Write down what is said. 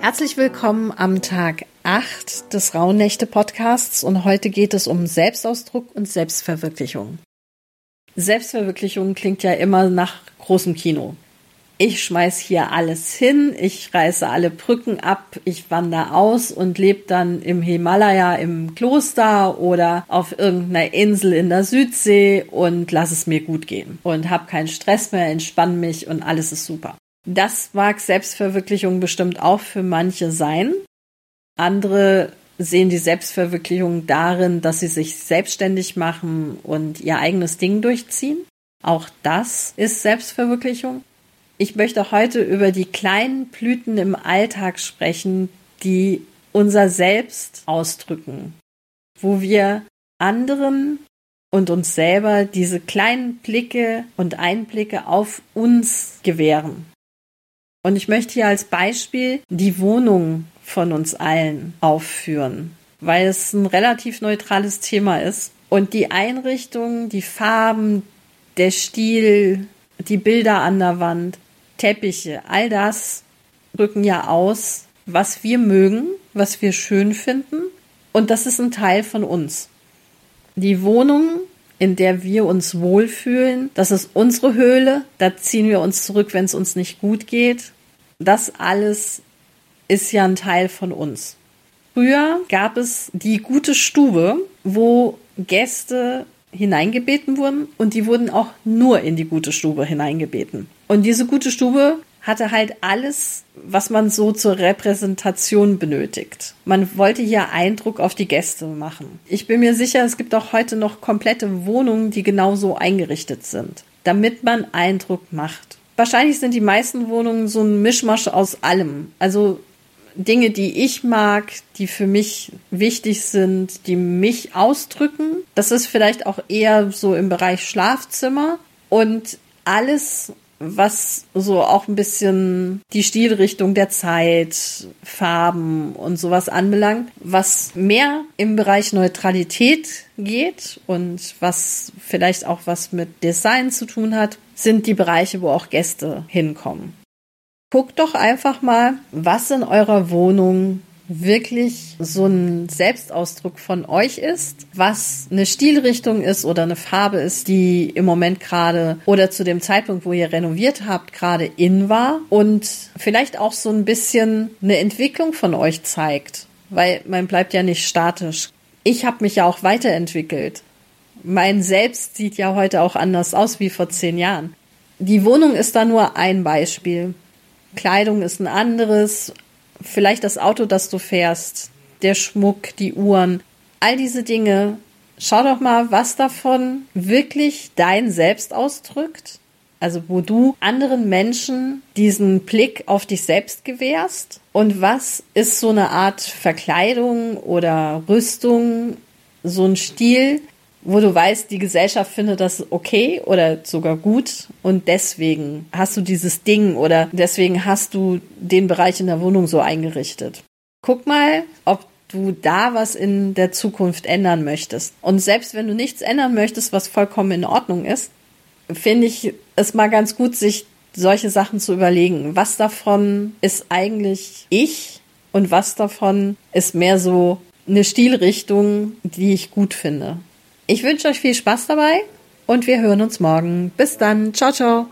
Herzlich willkommen am Tag 8 des Rauhnächte Podcasts und heute geht es um Selbstausdruck und Selbstverwirklichung. Selbstverwirklichung klingt ja immer nach großem Kino. Ich schmeiß hier alles hin, ich reiße alle Brücken ab, ich wandere aus und lebe dann im Himalaya im Kloster oder auf irgendeiner Insel in der Südsee und lass es mir gut gehen und hab keinen Stress mehr, entspann mich und alles ist super. Das mag Selbstverwirklichung bestimmt auch für manche sein. Andere sehen die Selbstverwirklichung darin, dass sie sich selbstständig machen und ihr eigenes Ding durchziehen. Auch das ist Selbstverwirklichung. Ich möchte heute über die kleinen Blüten im Alltag sprechen, die unser Selbst ausdrücken, wo wir anderen und uns selber diese kleinen Blicke und Einblicke auf uns gewähren. Und ich möchte hier als Beispiel die Wohnung von uns allen aufführen, weil es ein relativ neutrales Thema ist. Und die Einrichtung, die Farben, der Stil, die Bilder an der Wand, Teppiche, all das rücken ja aus, was wir mögen, was wir schön finden. Und das ist ein Teil von uns. Die Wohnung, in der wir uns wohlfühlen, das ist unsere Höhle. Da ziehen wir uns zurück, wenn es uns nicht gut geht. Das alles ist ja ein Teil von uns. Früher gab es die gute Stube, wo Gäste hineingebeten wurden und die wurden auch nur in die gute Stube hineingebeten. Und diese gute Stube hatte halt alles, was man so zur Repräsentation benötigt. Man wollte hier Eindruck auf die Gäste machen. Ich bin mir sicher, es gibt auch heute noch komplette Wohnungen, die genauso eingerichtet sind, damit man Eindruck macht. Wahrscheinlich sind die meisten Wohnungen so ein Mischmasch aus allem. Also Dinge, die ich mag, die für mich wichtig sind, die mich ausdrücken. Das ist vielleicht auch eher so im Bereich Schlafzimmer und alles, was so auch ein bisschen die Stilrichtung der Zeit, Farben und sowas anbelangt, was mehr im Bereich Neutralität geht und was vielleicht auch was mit Design zu tun hat, sind die Bereiche, wo auch Gäste hinkommen. Guckt doch einfach mal, was in eurer Wohnung wirklich so ein Selbstausdruck von euch ist, was eine Stilrichtung ist oder eine Farbe ist, die im Moment gerade oder zu dem Zeitpunkt, wo ihr renoviert habt, gerade in war und vielleicht auch so ein bisschen eine Entwicklung von euch zeigt, weil man bleibt ja nicht statisch. Ich habe mich ja auch weiterentwickelt. Mein Selbst sieht ja heute auch anders aus wie vor zehn Jahren. Die Wohnung ist da nur ein Beispiel. Kleidung ist ein anderes, vielleicht das Auto, das du fährst, der Schmuck, die Uhren, all diese Dinge. Schau doch mal, was davon wirklich dein Selbst ausdrückt. Also wo du anderen Menschen diesen Blick auf dich selbst gewährst und was ist so eine Art Verkleidung oder Rüstung, so ein Stil, wo du weißt, die Gesellschaft findet das okay oder sogar gut und deswegen hast du dieses Ding oder deswegen hast du den Bereich in der Wohnung so eingerichtet. Guck mal, ob du da was in der Zukunft ändern möchtest. Und selbst wenn du nichts ändern möchtest, was vollkommen in Ordnung ist, finde ich es mal ganz gut, sich solche Sachen zu überlegen. Was davon ist eigentlich ich und was davon ist mehr so eine Stilrichtung, die ich gut finde. Ich wünsche euch viel Spaß dabei und wir hören uns morgen. Bis dann. Ciao, ciao.